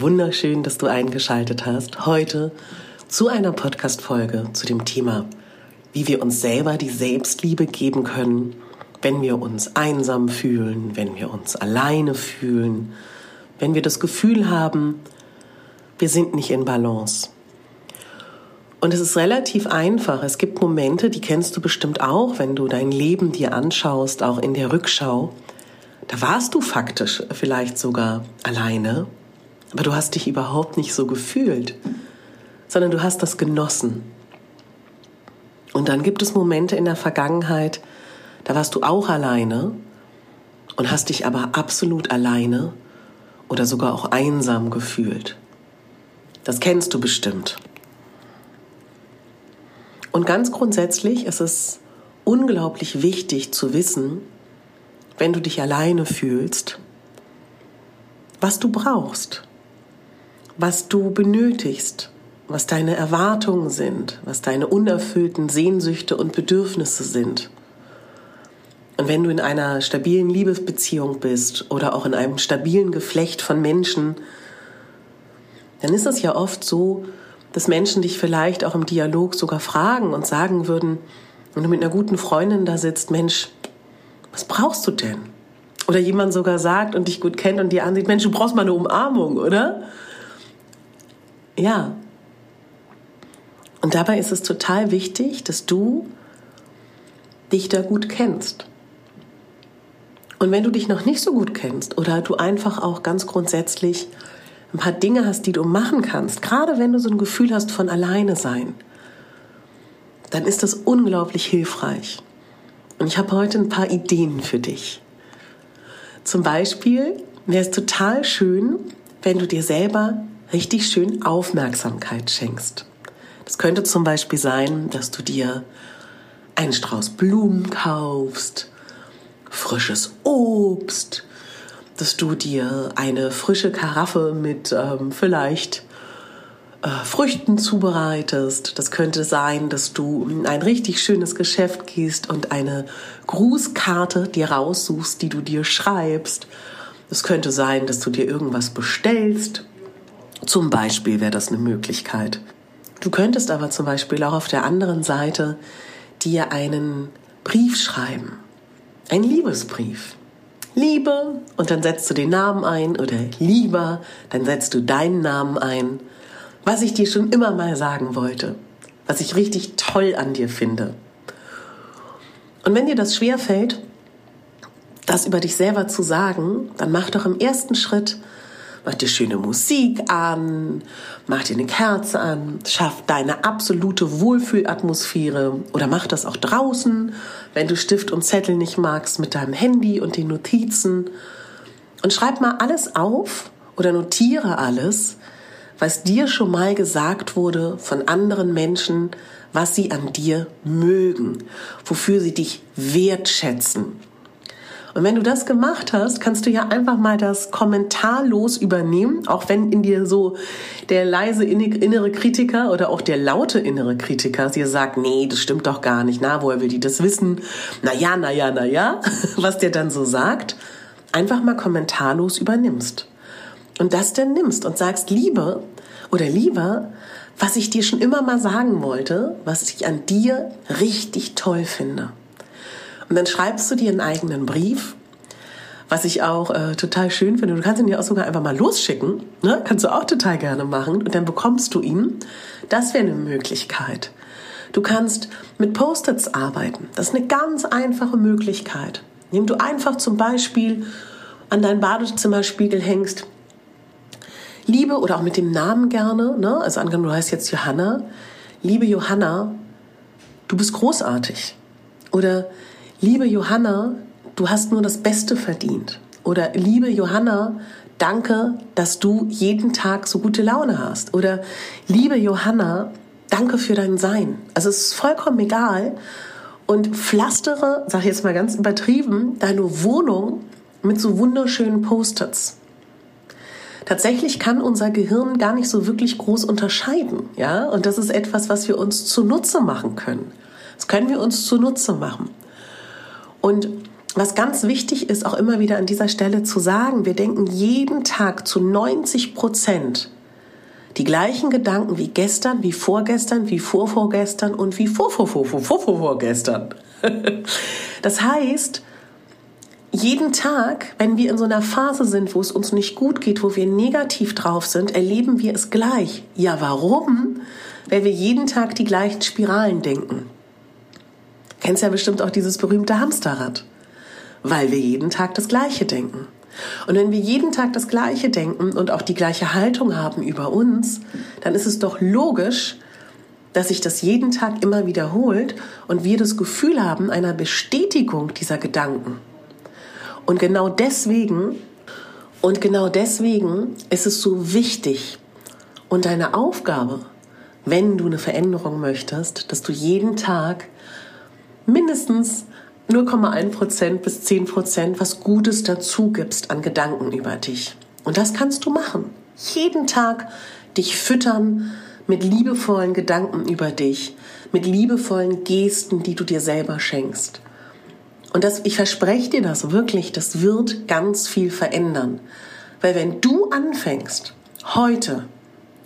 Wunderschön, dass du eingeschaltet hast heute zu einer Podcast-Folge zu dem Thema, wie wir uns selber die Selbstliebe geben können, wenn wir uns einsam fühlen, wenn wir uns alleine fühlen, wenn wir das Gefühl haben, wir sind nicht in Balance. Und es ist relativ einfach. Es gibt Momente, die kennst du bestimmt auch, wenn du dein Leben dir anschaust, auch in der Rückschau. Da warst du faktisch vielleicht sogar alleine, aber du hast dich überhaupt nicht so gefühlt, sondern du hast das genossen. Und dann gibt es Momente in der Vergangenheit, da warst du auch alleine und hast dich aber absolut alleine oder sogar auch einsam gefühlt. Das kennst du bestimmt. Und ganz grundsätzlich ist es unglaublich wichtig zu wissen, wenn du dich alleine fühlst, was du brauchst, was du benötigst, was deine Erwartungen sind, was deine unerfüllten Sehnsüchte und Bedürfnisse sind. Und wenn du in einer stabilen Liebesbeziehung bist oder auch in einem stabilen Geflecht von Menschen, dann ist es ja oft so, dass Menschen dich vielleicht auch im Dialog sogar fragen und sagen würden, wenn du mit einer guten Freundin da sitzt, Mensch, was brauchst du denn? Oder jemand sogar sagt und dich gut kennt und dir ansieht, Mensch, du brauchst mal eine Umarmung, oder? Ja. Und dabei ist es total wichtig, dass du dich da gut kennst. Und wenn du dich noch nicht so gut kennst oder du einfach auch ganz grundsätzlich ein paar Dinge hast, die du machen kannst, gerade wenn du so ein Gefühl hast von alleine sein, dann ist das unglaublich hilfreich. Und ich habe heute ein paar Ideen für dich. Zum Beispiel wäre es total schön, wenn du dir selber richtig schön Aufmerksamkeit schenkst. Das könnte zum Beispiel sein, dass du dir einen Strauß Blumen kaufst, frisches Obst, dass du dir eine frische Karaffe mit ähm, vielleicht äh, Früchten zubereitest. Das könnte sein, dass du in ein richtig schönes Geschäft gehst und eine Grußkarte dir raussuchst, die du dir schreibst. Es könnte sein, dass du dir irgendwas bestellst. Zum Beispiel wäre das eine Möglichkeit. Du könntest aber zum Beispiel auch auf der anderen Seite dir einen Brief schreiben. Ein Liebesbrief. Liebe und dann setzt du den Namen ein oder lieber, dann setzt du deinen Namen ein. Was ich dir schon immer mal sagen wollte, was ich richtig toll an dir finde. Und wenn dir das schwer fällt, das über dich selber zu sagen, dann mach doch im ersten Schritt mach dir schöne Musik an, mach dir eine Kerze an, schaff deine absolute Wohlfühlatmosphäre oder mach das auch draußen, wenn du Stift und Zettel nicht magst, mit deinem Handy und den Notizen und schreib mal alles auf oder notiere alles, was dir schon mal gesagt wurde von anderen Menschen, was sie an dir mögen, wofür sie dich wertschätzen. Und wenn du das gemacht hast, kannst du ja einfach mal das kommentarlos übernehmen, auch wenn in dir so der leise innere Kritiker oder auch der laute innere Kritiker dir sagt, nee, das stimmt doch gar nicht, na, woher will die das wissen? Na ja, na ja, na ja, was der dann so sagt, einfach mal kommentarlos übernimmst. Und das dann nimmst und sagst, Liebe oder lieber, was ich dir schon immer mal sagen wollte, was ich an dir richtig toll finde. Und dann schreibst du dir einen eigenen Brief, was ich auch äh, total schön finde. Du kannst ihn ja auch sogar einfach mal losschicken. Ne? Kannst du auch total gerne machen. Und dann bekommst du ihn. Das wäre eine Möglichkeit. Du kannst mit Post-its arbeiten. Das ist eine ganz einfache Möglichkeit. Indem du einfach zum Beispiel an deinen Badezimmerspiegel hängst, Liebe oder auch mit dem Namen gerne, ne? also angenommen, du heißt jetzt Johanna, liebe Johanna, du bist großartig. Oder liebe Johanna, du hast nur das Beste verdient. Oder liebe Johanna, danke, dass du jeden Tag so gute Laune hast. Oder liebe Johanna, danke für dein Sein. Also es ist vollkommen egal. Und pflastere, sag ich jetzt mal ganz übertrieben, deine Wohnung mit so wunderschönen Post-its. Tatsächlich kann unser Gehirn gar nicht so wirklich groß unterscheiden, ja? Und das ist etwas, was wir uns zunutze machen können. Das können wir uns zunutze machen. Und was ganz wichtig ist, auch immer wieder an dieser Stelle zu sagen, wir denken jeden Tag zu 90 Prozent die gleichen Gedanken wie gestern, wie vorgestern, wie vorvorgestern und wie vorvorvorvorvorvorgestern. Das heißt, jeden Tag, wenn wir in so einer Phase sind, wo es uns nicht gut geht, wo wir negativ drauf sind, erleben wir es gleich. Ja, warum? Weil wir jeden Tag die gleichen Spiralen denken. Kennst ja bestimmt auch dieses berühmte Hamsterrad weil wir jeden Tag das Gleiche denken. Und wenn wir jeden Tag das Gleiche denken und auch die gleiche Haltung haben über uns, dann ist es doch logisch, dass sich das jeden Tag immer wiederholt und wir das Gefühl haben einer Bestätigung dieser Gedanken. Und genau deswegen, und genau deswegen ist es so wichtig und deine Aufgabe, wenn du eine Veränderung möchtest, dass du jeden Tag mindestens 0,1% bis 10% was Gutes dazu gibst an Gedanken über dich. Und das kannst du machen. Jeden Tag dich füttern mit liebevollen Gedanken über dich, mit liebevollen Gesten, die du dir selber schenkst. Und das, ich verspreche dir das wirklich, das wird ganz viel verändern. Weil wenn du anfängst, heute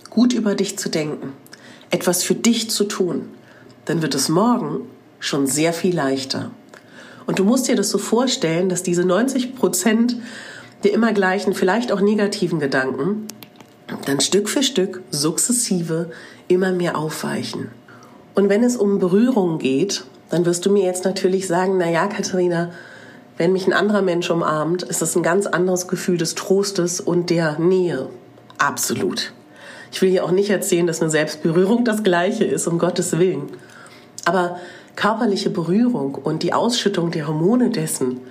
gut über dich zu denken, etwas für dich zu tun, dann wird es morgen schon sehr viel leichter. Und du musst dir das so vorstellen, dass diese 90 Prozent der immer gleichen, vielleicht auch negativen Gedanken dann Stück für Stück sukzessive immer mehr aufweichen. Und wenn es um Berührung geht, dann wirst du mir jetzt natürlich sagen, na ja, Katharina, wenn mich ein anderer Mensch umarmt, ist das ein ganz anderes Gefühl des Trostes und der Nähe. Absolut. Ich will hier auch nicht erzählen, dass eine Selbstberührung das Gleiche ist, um Gottes Willen. Aber körperliche Berührung und die Ausschüttung der Hormone dessen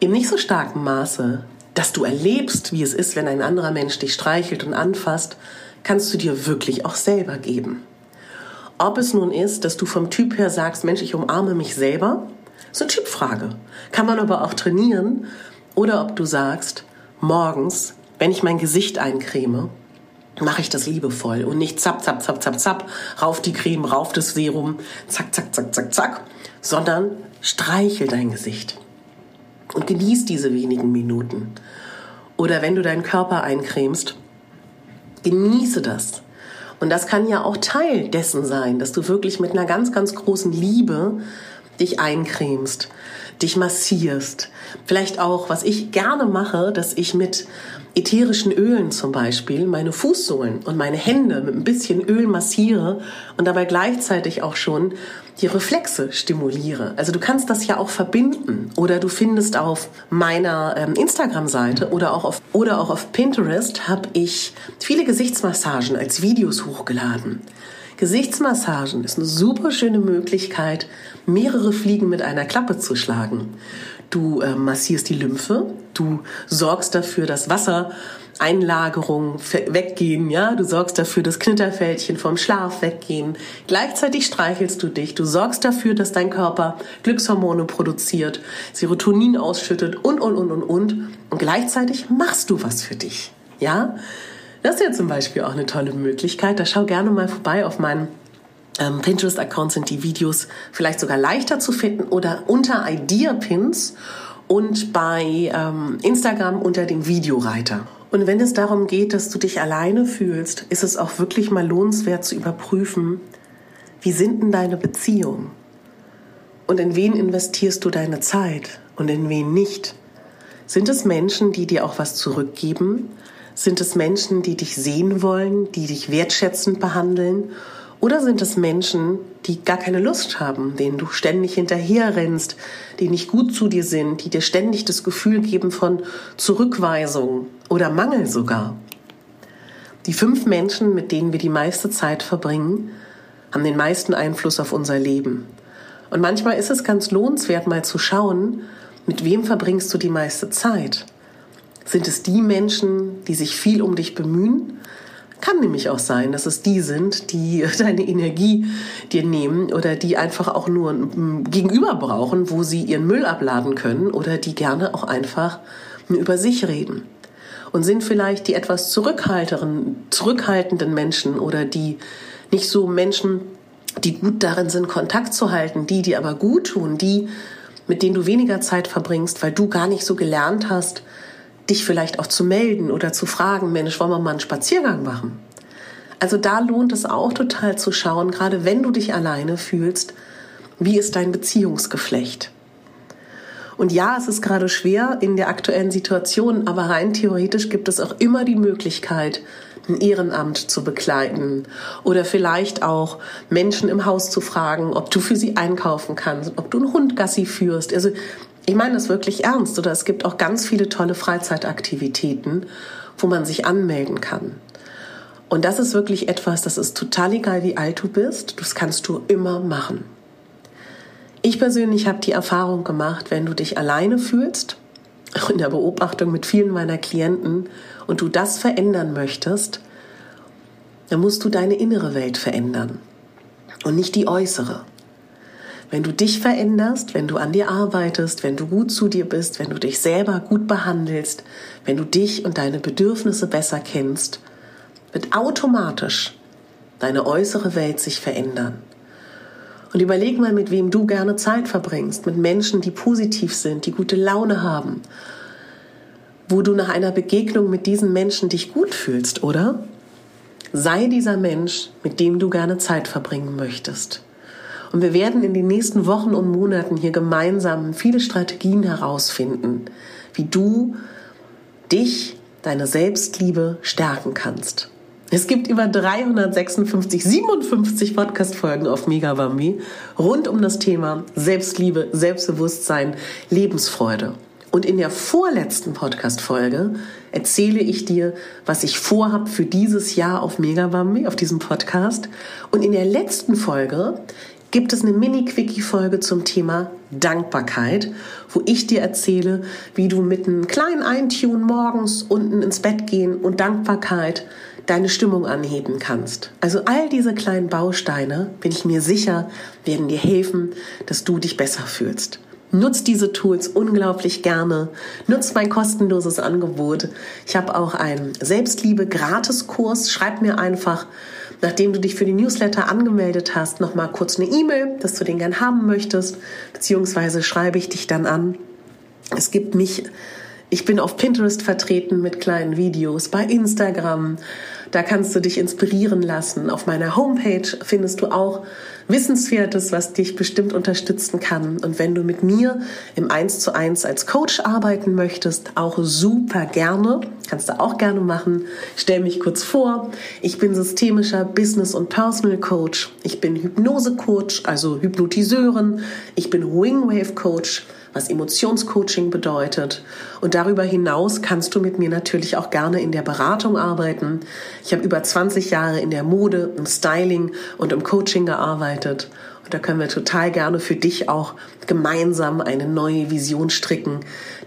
in nicht so starkem Maße, dass du erlebst, wie es ist, wenn ein anderer Mensch dich streichelt und anfasst, kannst du dir wirklich auch selber geben. Ob es nun ist, dass du vom Typ her sagst, Mensch, ich umarme mich selber, ist eine Typfrage. Kann man aber auch trainieren. Oder ob du sagst, morgens, wenn ich mein Gesicht eincreme, mache ich das liebevoll und nicht zapp, zapp, zapp, zapp, zapp, rauf die Creme, rauf das Serum, zack, zack, zack, zack, zack, sondern streichel dein Gesicht und genieß diese wenigen Minuten. Oder wenn du deinen Körper eincremst, genieße das. Und das kann ja auch Teil dessen sein, dass du wirklich mit einer ganz, ganz großen Liebe dich eincremst, dich massierst. Vielleicht auch, was ich gerne mache, dass ich mit ätherischen Ölen zum Beispiel meine Fußsohlen und meine Hände mit ein bisschen Öl massiere und dabei gleichzeitig auch schon die Reflexe stimuliere. Also du kannst das ja auch verbinden oder du findest auf meiner ähm, Instagram-Seite oder oder auch auf Pinterest habe ich viele Gesichtsmassagen als Videos hochgeladen. Gesichtsmassagen ist eine super schöne Möglichkeit, mehrere Fliegen mit einer Klappe zu schlagen. Du äh, massierst die Lymphe, du sorgst dafür, dass Wassereinlagerungen weggehen, ja, du sorgst dafür, dass Knitterfältchen vom Schlaf weggehen. Gleichzeitig streichelst du dich, du sorgst dafür, dass dein Körper Glückshormone produziert, Serotonin ausschüttet und und und und und und gleichzeitig machst du was für dich, ja? Das ist ja zum Beispiel auch eine tolle Möglichkeit. Da schau gerne mal vorbei auf meinen ähm, Pinterest-Account sind die Videos vielleicht sogar leichter zu finden oder unter Idea-Pins und bei ähm, Instagram unter dem Videoreiter. Und wenn es darum geht, dass du dich alleine fühlst, ist es auch wirklich mal lohnenswert zu überprüfen, wie sind denn deine Beziehungen? Und in wen investierst du deine Zeit und in wen nicht? Sind es Menschen, die dir auch was zurückgeben? Sind es Menschen, die dich sehen wollen, die dich wertschätzend behandeln? Oder sind es Menschen, die gar keine Lust haben, denen du ständig hinterherrennst, die nicht gut zu dir sind, die dir ständig das Gefühl geben von Zurückweisung oder Mangel sogar? Die fünf Menschen, mit denen wir die meiste Zeit verbringen, haben den meisten Einfluss auf unser Leben. Und manchmal ist es ganz lohnenswert, mal zu schauen, mit wem verbringst du die meiste Zeit? Sind es die Menschen, die sich viel um dich bemühen? Kann nämlich auch sein, dass es die sind, die deine Energie dir nehmen oder die einfach auch nur ein Gegenüber brauchen, wo sie ihren Müll abladen können oder die gerne auch einfach über sich reden. Und sind vielleicht die etwas zurückhaltenden Menschen oder die nicht so Menschen, die gut darin sind, Kontakt zu halten, die dir aber gut tun, die, mit denen du weniger Zeit verbringst, weil du gar nicht so gelernt hast, dich vielleicht auch zu melden oder zu fragen, Mensch, wollen wir mal einen Spaziergang machen? Also da lohnt es auch total zu schauen, gerade wenn du dich alleine fühlst, wie ist dein Beziehungsgeflecht? Und ja, es ist gerade schwer in der aktuellen Situation, aber rein theoretisch gibt es auch immer die Möglichkeit, ein Ehrenamt zu begleiten oder vielleicht auch Menschen im Haus zu fragen, ob du für sie einkaufen kannst, ob du einen Hund Gassi führst. Also ich meine das wirklich ernst. Oder es gibt auch ganz viele tolle Freizeitaktivitäten, wo man sich anmelden kann. Und das ist wirklich etwas, das ist total egal, wie alt du bist. Das kannst du immer machen. Ich persönlich habe die Erfahrung gemacht, wenn du dich alleine fühlst, auch in der Beobachtung mit vielen meiner Klienten, und du das verändern möchtest, dann musst du deine innere Welt verändern und nicht die äußere. Wenn du dich veränderst, wenn du an dir arbeitest, wenn du gut zu dir bist, wenn du dich selber gut behandelst, wenn du dich und deine Bedürfnisse besser kennst, wird automatisch deine äußere Welt sich verändern. Und überleg mal, mit wem du gerne Zeit verbringst, mit Menschen, die positiv sind, die gute Laune haben, wo du nach einer Begegnung mit diesen Menschen dich gut fühlst, oder? Sei dieser Mensch, mit dem du gerne Zeit verbringen möchtest. Und wir werden in den nächsten Wochen und Monaten hier gemeinsam viele Strategien herausfinden, wie du dich, deine Selbstliebe stärken kannst. Es gibt über 356, 57 Podcast-Folgen auf Megabambi rund um das Thema Selbstliebe, Selbstbewusstsein, Lebensfreude. Und in der vorletzten Podcast-Folge erzähle ich dir, was ich vorhab für dieses Jahr auf Megabambi, auf diesem Podcast. Und in der letzten Folge gibt es eine Mini-Quickie-Folge zum Thema Dankbarkeit, wo ich dir erzähle, wie du mit einem kleinen Eintune morgens unten ins Bett gehen und Dankbarkeit deine Stimmung anheben kannst. Also all diese kleinen Bausteine, bin ich mir sicher, werden dir helfen, dass du dich besser fühlst. Nutz diese Tools unglaublich gerne. Nutz mein kostenloses Angebot. Ich habe auch einen Selbstliebe-Gratiskurs. Schreib mir einfach nachdem du dich für die Newsletter angemeldet hast, nochmal kurz eine E-Mail, dass du den gern haben möchtest, beziehungsweise schreibe ich dich dann an. Es gibt mich, ich bin auf Pinterest vertreten mit kleinen Videos, bei Instagram, da kannst du dich inspirieren lassen. Auf meiner Homepage findest du auch Wissenswertes, was dich bestimmt unterstützen kann. Und wenn du mit mir im 1 zu 1 als Coach arbeiten möchtest, auch super gerne. Kannst du auch gerne machen. Stell mich kurz vor. Ich bin systemischer Business- und Personal Coach. Ich bin Hypnose-Coach, also Hypnotiseurin. Ich bin Wingwave-Coach was Emotionscoaching bedeutet. Und darüber hinaus kannst du mit mir natürlich auch gerne in der Beratung arbeiten. Ich habe über 20 Jahre in der Mode, im Styling und im Coaching gearbeitet. Und da können wir total gerne für dich auch gemeinsam eine neue Vision stricken,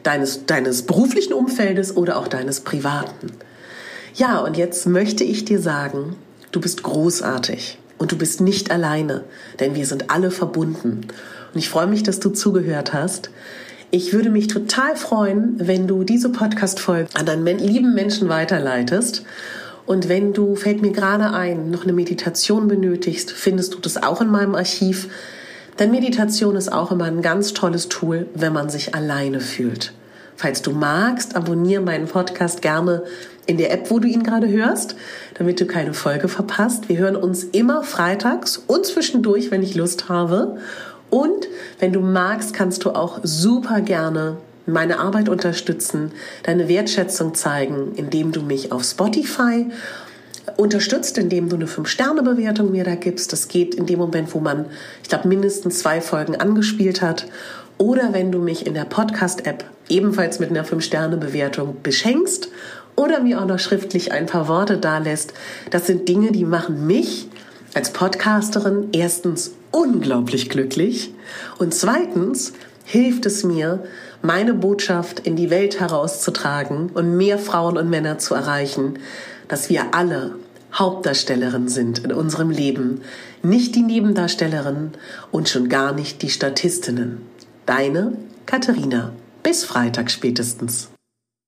deines, deines beruflichen Umfeldes oder auch deines privaten. Ja, und jetzt möchte ich dir sagen, du bist großartig und du bist nicht alleine, denn wir sind alle verbunden. Und ich freue mich, dass du zugehört hast. Ich würde mich total freuen, wenn du diese Podcast-Folge an deinen lieben Menschen weiterleitest. Und wenn du, fällt mir gerade ein, noch eine Meditation benötigst, findest du das auch in meinem Archiv. Denn Meditation ist auch immer ein ganz tolles Tool, wenn man sich alleine fühlt. Falls du magst, abonniere meinen Podcast gerne in der App, wo du ihn gerade hörst, damit du keine Folge verpasst. Wir hören uns immer freitags und zwischendurch, wenn ich Lust habe. Und wenn du magst, kannst du auch super gerne meine Arbeit unterstützen, deine Wertschätzung zeigen, indem du mich auf Spotify unterstützt, indem du eine 5-Sterne-Bewertung mir da gibst. Das geht in dem Moment, wo man, ich glaube, mindestens zwei Folgen angespielt hat. Oder wenn du mich in der Podcast-App ebenfalls mit einer 5-Sterne-Bewertung beschenkst oder mir auch noch schriftlich ein paar Worte dalässt. Das sind Dinge, die machen mich als Podcasterin erstens unglaublich glücklich und zweitens hilft es mir, meine Botschaft in die Welt herauszutragen und mehr Frauen und Männer zu erreichen, dass wir alle Hauptdarstellerin sind in unserem Leben, nicht die Nebendarstellerin und schon gar nicht die Statistinnen. Deine Katharina. Bis Freitag spätestens.